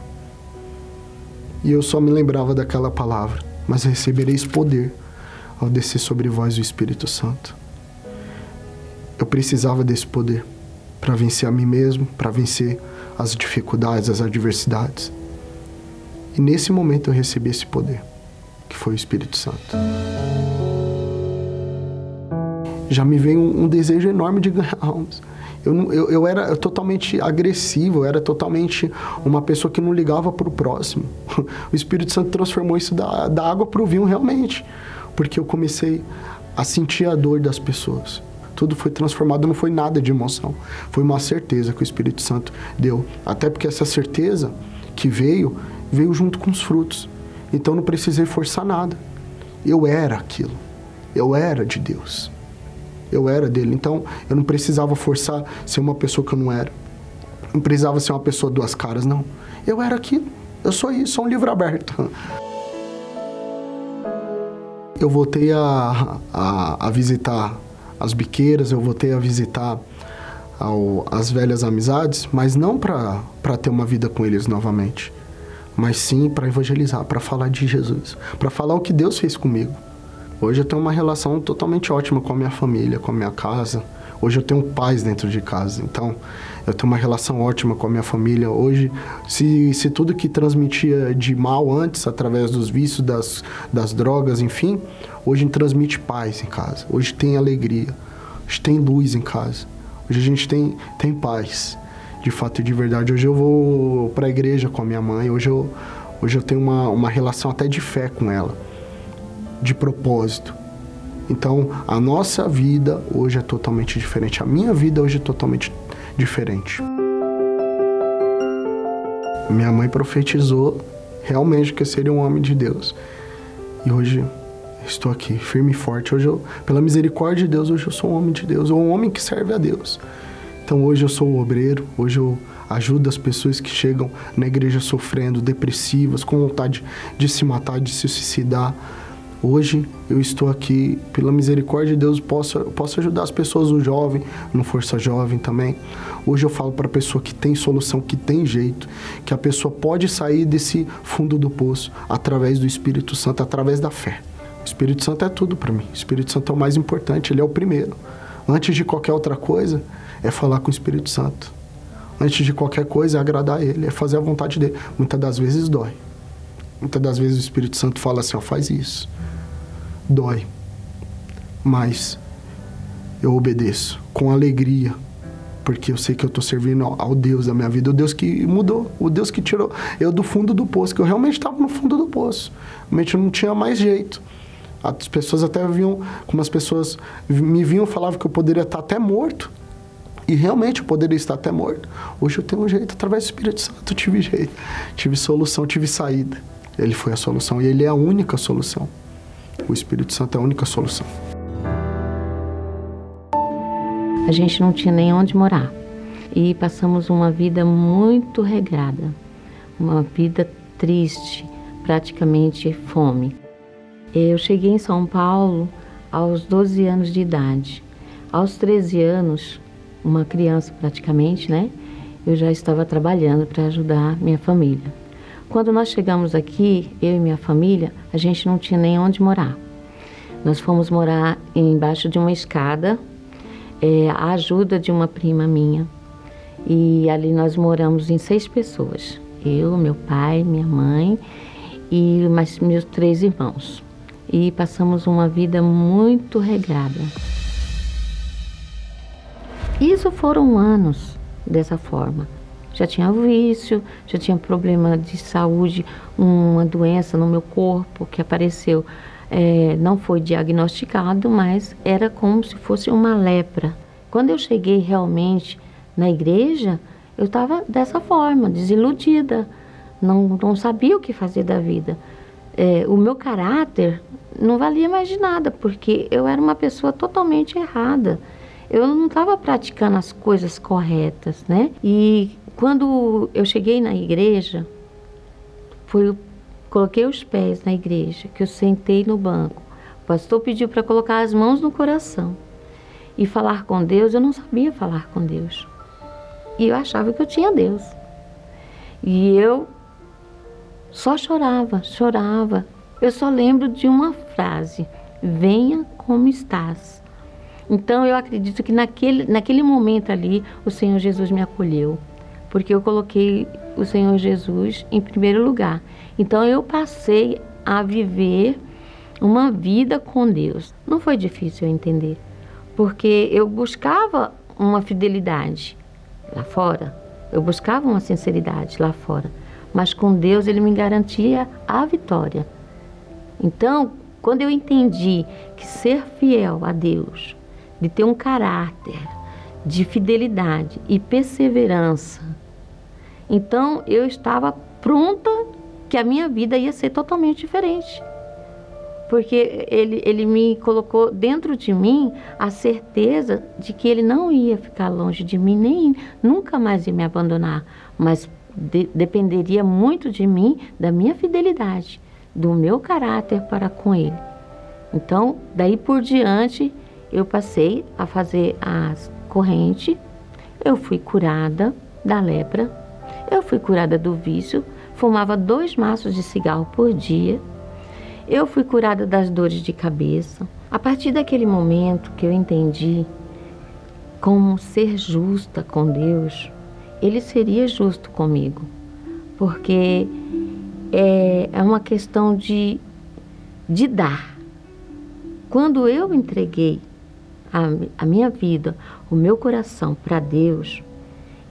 E eu só me lembrava daquela palavra: mas recebereis poder ao descer sobre vós o Espírito Santo. Eu precisava desse poder para vencer a mim mesmo, para vencer as dificuldades, as adversidades. E nesse momento eu recebi esse poder, que foi o Espírito Santo. Já me veio um, um desejo enorme de ganhar almas. Eu, eu, eu, era totalmente agressivo, eu era totalmente uma pessoa que não ligava para o próximo. O Espírito Santo transformou isso da, da água para o vinho realmente, porque eu comecei a sentir a dor das pessoas. Tudo foi transformado, não foi nada de emoção, foi uma certeza que o Espírito Santo deu. Até porque essa certeza que veio, veio junto com os frutos. Então não precisei forçar nada. Eu era aquilo. Eu era de Deus eu era dele. Então eu não precisava forçar ser uma pessoa que eu não era. Não precisava ser uma pessoa duas caras, não. Eu era aquilo. Eu sou isso, sou um livro aberto. Eu voltei a, a, a visitar as biqueiras, eu voltei a visitar ao, as velhas amizades, mas não para ter uma vida com eles novamente, mas sim para evangelizar, para falar de Jesus, para falar o que Deus fez comigo. Hoje eu tenho uma relação totalmente ótima com a minha família, com a minha casa. Hoje eu tenho paz dentro de casa, então eu tenho uma relação ótima com a minha família. Hoje, se, se tudo que transmitia de mal antes, através dos vícios, das, das drogas, enfim, hoje transmite paz em casa. Hoje tem alegria, hoje tem luz em casa. Hoje a gente tem, tem paz, de fato e de verdade. Hoje eu vou para a igreja com a minha mãe, hoje eu, hoje eu tenho uma, uma relação até de fé com ela de propósito. Então, a nossa vida hoje é totalmente diferente. A minha vida hoje é totalmente diferente. Minha mãe profetizou realmente que eu seria um homem de Deus. E hoje estou aqui, firme e forte. Hoje, eu, pela misericórdia de Deus, hoje eu sou um homem de Deus, ou um homem que serve a Deus. Então, hoje eu sou o obreiro, hoje eu ajudo as pessoas que chegam na igreja sofrendo, depressivas, com vontade de se matar, de se suicidar Hoje eu estou aqui, pela misericórdia de Deus, posso, posso ajudar as pessoas, o jovem, no Força Jovem também. Hoje eu falo para a pessoa que tem solução, que tem jeito, que a pessoa pode sair desse fundo do poço através do Espírito Santo, através da fé. O Espírito Santo é tudo para mim. O Espírito Santo é o mais importante, ele é o primeiro. Antes de qualquer outra coisa, é falar com o Espírito Santo. Antes de qualquer coisa, é agradar ele, é fazer a vontade dele. Muitas das vezes dói. Muitas das vezes o Espírito Santo fala assim: ó, faz isso dói, mas eu obedeço com alegria, porque eu sei que eu estou servindo ao Deus da minha vida, o Deus que mudou, o Deus que tirou eu do fundo do poço, que eu realmente estava no fundo do poço, realmente não tinha mais jeito. As pessoas até vinham, como as pessoas me vinham, falavam que eu poderia estar até morto. E realmente eu poderia estar até morto. Hoje eu tenho um jeito, através do Espírito Santo, eu tive jeito. Tive solução, tive saída. Ele foi a solução e ele é a única solução. O Espírito Santo é a única solução. A gente não tinha nem onde morar e passamos uma vida muito regrada, uma vida triste, praticamente fome. Eu cheguei em São Paulo aos 12 anos de idade. Aos 13 anos, uma criança praticamente, né? Eu já estava trabalhando para ajudar minha família. Quando nós chegamos aqui, eu e minha família, a gente não tinha nem onde morar. Nós fomos morar embaixo de uma escada, é, a ajuda de uma prima minha. E ali nós moramos em seis pessoas. Eu, meu pai, minha mãe e mais meus três irmãos. E passamos uma vida muito regrada. Isso foram anos dessa forma já tinha vício, já tinha problema de saúde, uma doença no meu corpo que apareceu. É, não foi diagnosticado, mas era como se fosse uma lepra. Quando eu cheguei realmente na igreja, eu estava dessa forma, desiludida, não, não sabia o que fazer da vida. É, o meu caráter não valia mais de nada, porque eu era uma pessoa totalmente errada. Eu não estava praticando as coisas corretas, né? E quando eu cheguei na igreja, foi, coloquei os pés na igreja, que eu sentei no banco. O pastor pediu para colocar as mãos no coração e falar com Deus. Eu não sabia falar com Deus. E eu achava que eu tinha Deus. E eu só chorava, chorava. Eu só lembro de uma frase: Venha como estás. Então eu acredito que naquele, naquele momento ali o Senhor Jesus me acolheu, porque eu coloquei o Senhor Jesus em primeiro lugar. Então eu passei a viver uma vida com Deus. Não foi difícil entender, porque eu buscava uma fidelidade lá fora, eu buscava uma sinceridade lá fora, mas com Deus ele me garantia a vitória. Então, quando eu entendi que ser fiel a Deus, de ter um caráter de fidelidade e perseverança, então eu estava pronta que a minha vida ia ser totalmente diferente. Porque ele, ele me colocou dentro de mim a certeza de que ele não ia ficar longe de mim, nem nunca mais ia me abandonar, mas de, dependeria muito de mim, da minha fidelidade, do meu caráter para com Ele. Então, daí por diante, eu passei a fazer as correntes, eu fui curada da lepra, eu fui curada do vício, fumava dois maços de cigarro por dia, eu fui curada das dores de cabeça. A partir daquele momento que eu entendi como ser justa com Deus, ele seria justo comigo, porque é, é uma questão de, de dar. Quando eu entreguei a, a minha vida, o meu coração para Deus,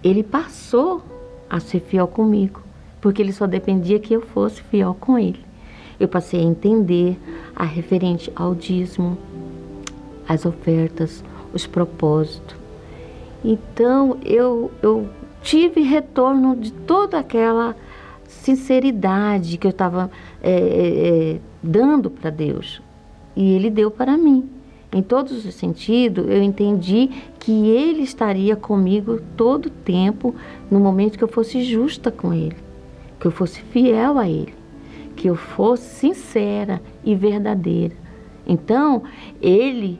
ele passou a ser fiel comigo, porque ele só dependia que eu fosse fiel com ele. Eu passei a entender a referente ao dízimo, as ofertas, os propósitos. Então eu, eu tive retorno de toda aquela sinceridade que eu estava é, é, é, dando para Deus. E Ele deu para mim. Em todos os sentidos, eu entendi que Ele estaria comigo todo o tempo, no momento que eu fosse justa com Ele, que eu fosse fiel a Ele, que eu fosse sincera e verdadeira. Então, Ele,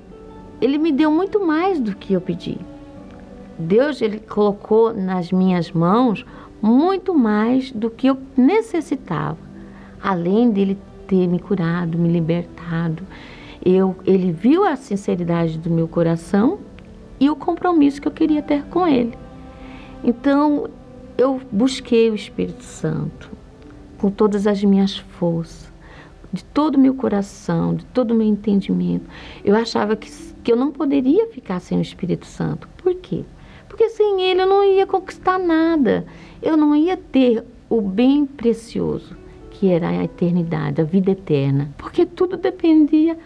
Ele me deu muito mais do que eu pedi. Deus ele colocou nas minhas mãos muito mais do que eu necessitava, além dele ter me curado, me libertado. Eu, ele viu a sinceridade do meu coração e o compromisso que eu queria ter com ele. Então, eu busquei o Espírito Santo com todas as minhas forças, de todo o meu coração, de todo o meu entendimento. Eu achava que, que eu não poderia ficar sem o Espírito Santo. Por quê? porque sem ele eu não ia conquistar nada. Eu não ia ter o bem precioso que era a eternidade, a vida eterna, porque tudo dependia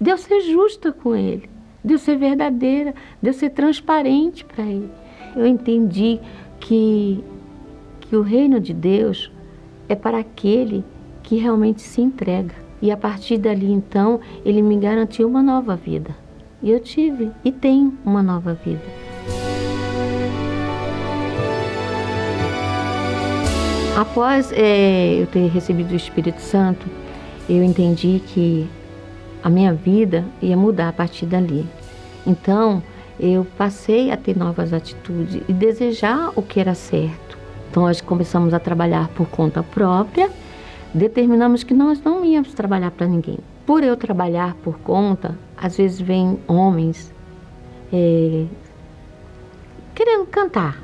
de eu ser justa com ele, de eu ser verdadeira, de eu ser transparente para ele. Eu entendi que que o reino de Deus é para aquele que realmente se entrega. E a partir dali, então, ele me garantiu uma nova vida. E eu tive e tenho uma nova vida. Após é, eu ter recebido o Espírito Santo, eu entendi que a minha vida ia mudar a partir dali. Então, eu passei a ter novas atitudes e desejar o que era certo. Então, nós começamos a trabalhar por conta própria, determinamos que nós não íamos trabalhar para ninguém. Por eu trabalhar por conta, às vezes vêm homens é, querendo cantar.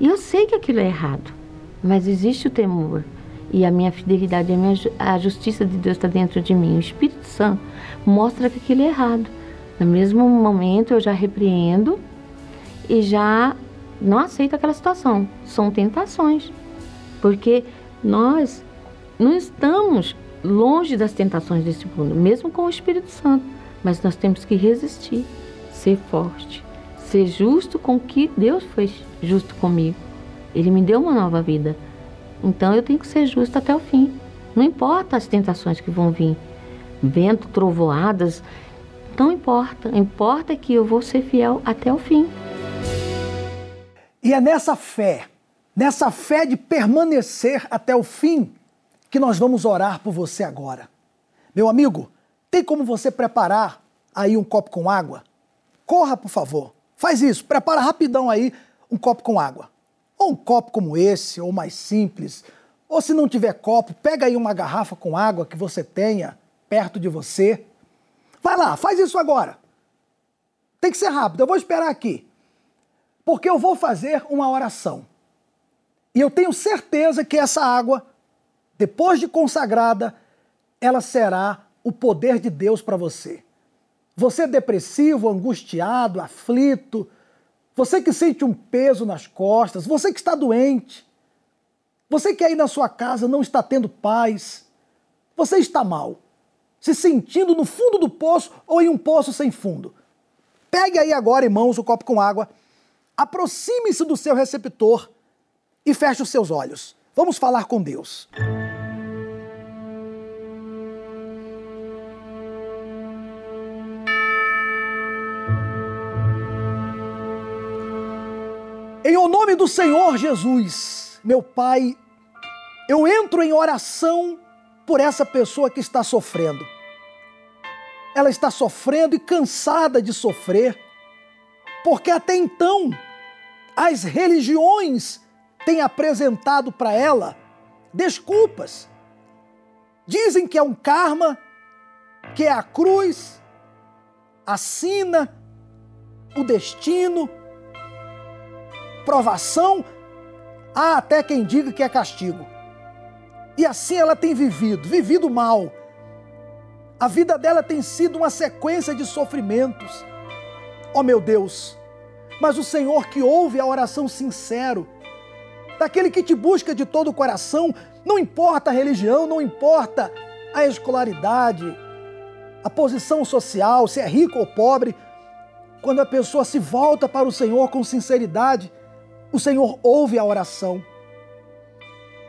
E eu sei que aquilo é errado mas existe o temor. E a minha fidelidade, a, minha, a justiça de Deus está dentro de mim. O Espírito Santo mostra que aquilo é errado. No mesmo momento eu já repreendo e já não aceito aquela situação. São tentações. Porque nós não estamos longe das tentações desse mundo, mesmo com o Espírito Santo. Mas nós temos que resistir, ser forte, ser justo com que Deus foi justo comigo. Ele me deu uma nova vida. Então eu tenho que ser justo até o fim. Não importa as tentações que vão vir, vento, trovoadas, não importa. Importa que eu vou ser fiel até o fim. E é nessa fé, nessa fé de permanecer até o fim, que nós vamos orar por você agora. Meu amigo, tem como você preparar aí um copo com água? Corra, por favor. Faz isso, prepara rapidão aí um copo com água. Ou um copo como esse, ou mais simples. Ou se não tiver copo, pega aí uma garrafa com água que você tenha perto de você. Vai lá, faz isso agora. Tem que ser rápido, eu vou esperar aqui. Porque eu vou fazer uma oração. E eu tenho certeza que essa água, depois de consagrada, ela será o poder de Deus para você. Você depressivo, angustiado, aflito, você que sente um peso nas costas, você que está doente, você que aí na sua casa não está tendo paz, você está mal, se sentindo no fundo do poço ou em um poço sem fundo. Pegue aí agora, irmãos, o copo com água, aproxime-se do seu receptor e feche os seus olhos. Vamos falar com Deus. Em o nome do Senhor Jesus, meu Pai, eu entro em oração por essa pessoa que está sofrendo. Ela está sofrendo e cansada de sofrer, porque até então as religiões têm apresentado para ela desculpas. Dizem que é um karma, que é a cruz, a sina, o destino provação, há até quem diga que é castigo. E assim ela tem vivido, vivido mal. A vida dela tem sido uma sequência de sofrimentos. Oh meu Deus, mas o Senhor que ouve a oração sincero, daquele que te busca de todo o coração, não importa a religião, não importa a escolaridade, a posição social, se é rico ou pobre, quando a pessoa se volta para o Senhor com sinceridade, o Senhor ouve a oração.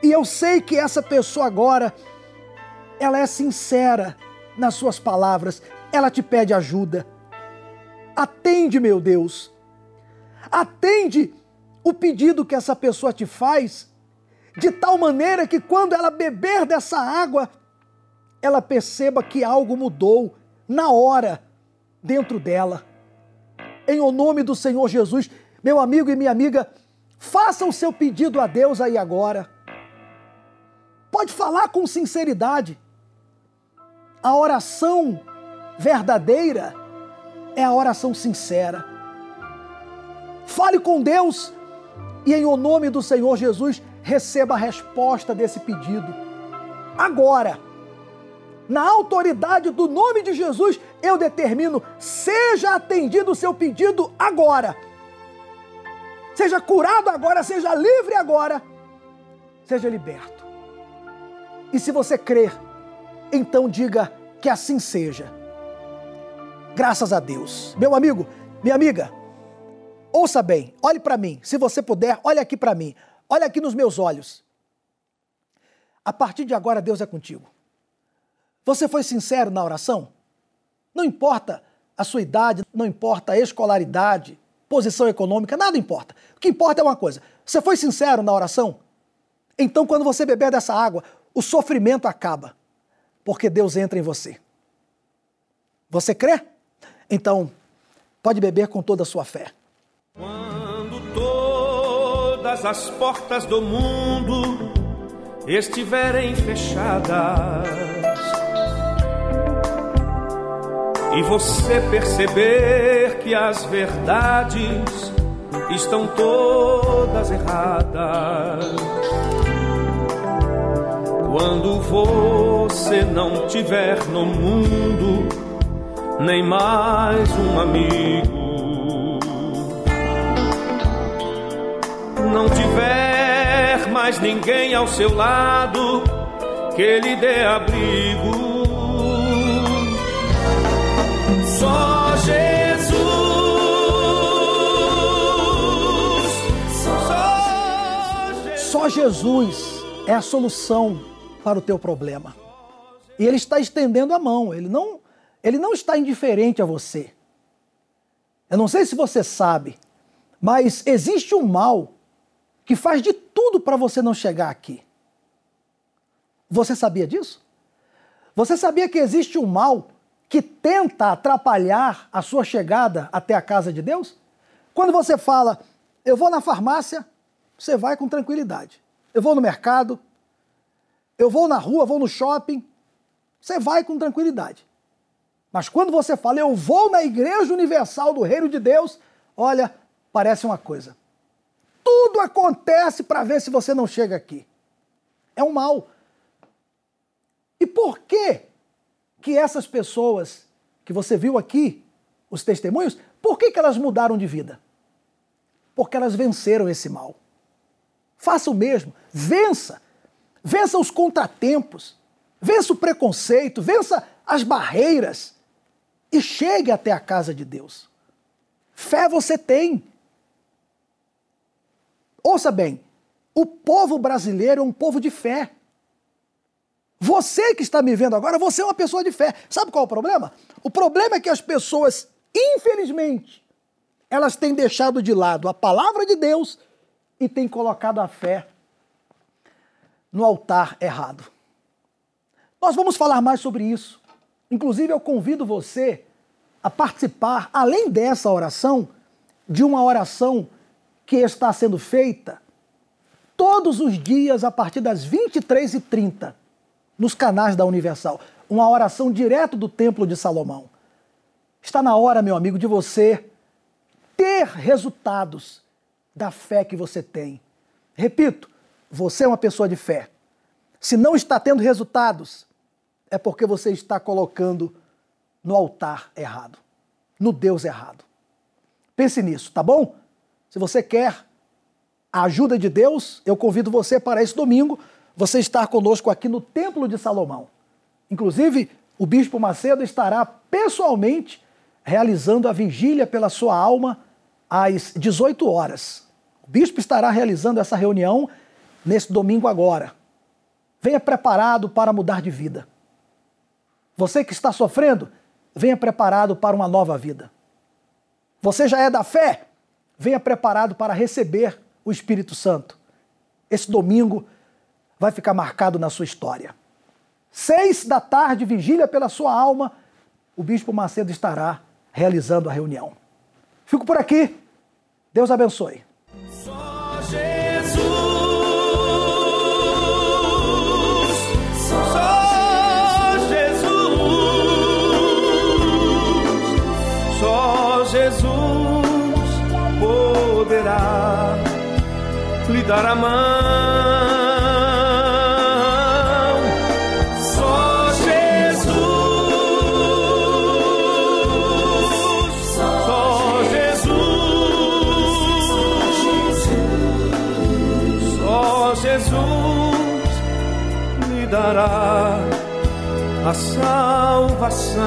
E eu sei que essa pessoa agora, ela é sincera nas suas palavras, ela te pede ajuda. Atende, meu Deus. Atende o pedido que essa pessoa te faz, de tal maneira que quando ela beber dessa água, ela perceba que algo mudou na hora dentro dela. Em o nome do Senhor Jesus, meu amigo e minha amiga, Faça o seu pedido a Deus aí agora. Pode falar com sinceridade. A oração verdadeira é a oração sincera. Fale com Deus e, em o nome do Senhor Jesus, receba a resposta desse pedido. Agora, na autoridade do nome de Jesus, eu determino: seja atendido o seu pedido agora Seja curado agora, seja livre agora, seja liberto. E se você crer, então diga que assim seja. Graças a Deus. Meu amigo, minha amiga, ouça bem, olhe para mim. Se você puder, olhe aqui para mim. Olhe aqui nos meus olhos. A partir de agora, Deus é contigo. Você foi sincero na oração? Não importa a sua idade, não importa a escolaridade, posição econômica, nada importa. O que importa é uma coisa: você foi sincero na oração? Então, quando você beber dessa água, o sofrimento acaba, porque Deus entra em você. Você crê? Então, pode beber com toda a sua fé. Quando todas as portas do mundo estiverem fechadas e você perceber que as verdades estão todas erradas. Quando você não tiver no mundo nem mais um amigo, não tiver mais ninguém ao seu lado que lhe dê abrigo. Só Jesus. Só Jesus. É a solução para o teu problema. E ele está estendendo a mão, ele não, ele não está indiferente a você. Eu não sei se você sabe, mas existe um mal que faz de tudo para você não chegar aqui. Você sabia disso? Você sabia que existe um mal que tenta atrapalhar a sua chegada até a casa de Deus? Quando você fala, eu vou na farmácia, você vai com tranquilidade. Eu vou no mercado, eu vou na rua, vou no shopping, você vai com tranquilidade. Mas quando você fala, eu vou na Igreja Universal do Reino de Deus, olha, parece uma coisa. Tudo acontece para ver se você não chega aqui. É um mal. E por que que essas pessoas que você viu aqui, os testemunhos, por que, que elas mudaram de vida? Porque elas venceram esse mal. Faça o mesmo, vença. Vença os contratempos, vença o preconceito, vença as barreiras e chegue até a casa de Deus. Fé você tem. Ouça bem, o povo brasileiro é um povo de fé. Você que está me vendo agora, você é uma pessoa de fé. Sabe qual é o problema? O problema é que as pessoas, infelizmente, elas têm deixado de lado a palavra de Deus e têm colocado a fé no altar errado. Nós vamos falar mais sobre isso. Inclusive, eu convido você a participar, além dessa oração, de uma oração que está sendo feita todos os dias a partir das 23h30 nos canais da Universal. Uma oração direto do Templo de Salomão. Está na hora, meu amigo, de você ter resultados da fé que você tem. Repito, você é uma pessoa de fé. Se não está tendo resultados, é porque você está colocando no altar errado, no Deus errado. Pense nisso, tá bom? Se você quer a ajuda de Deus, eu convido você para esse domingo você estar conosco aqui no Templo de Salomão. Inclusive, o Bispo Macedo estará pessoalmente realizando a vigília pela sua alma às 18 horas. O Bispo estará realizando essa reunião nesse domingo agora. Venha preparado para mudar de vida. Você que está sofrendo, venha preparado para uma nova vida. Você já é da fé? Venha preparado para receber o Espírito Santo. Esse domingo vai ficar marcado na sua história. Seis da tarde, vigília pela sua alma, o Bispo Macedo estará realizando a reunião. Fico por aqui. Deus abençoe. Dar a mão. Dará a salvação.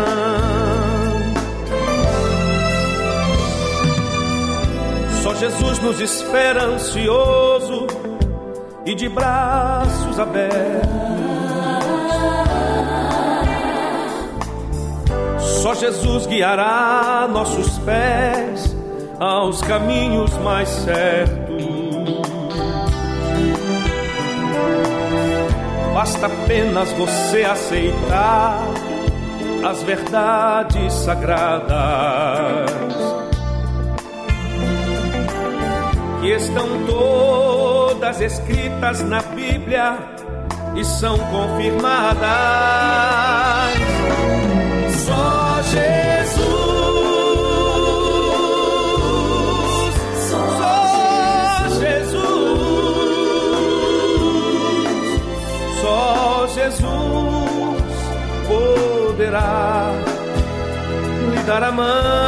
Só Jesus nos espera ansioso de braços abertos. Só Jesus guiará nossos pés aos caminhos mais certos. Basta apenas você aceitar as verdades sagradas que estão todas escritas na Bíblia e são confirmadas. Só Jesus. Jesus poderá lhe dar a mão.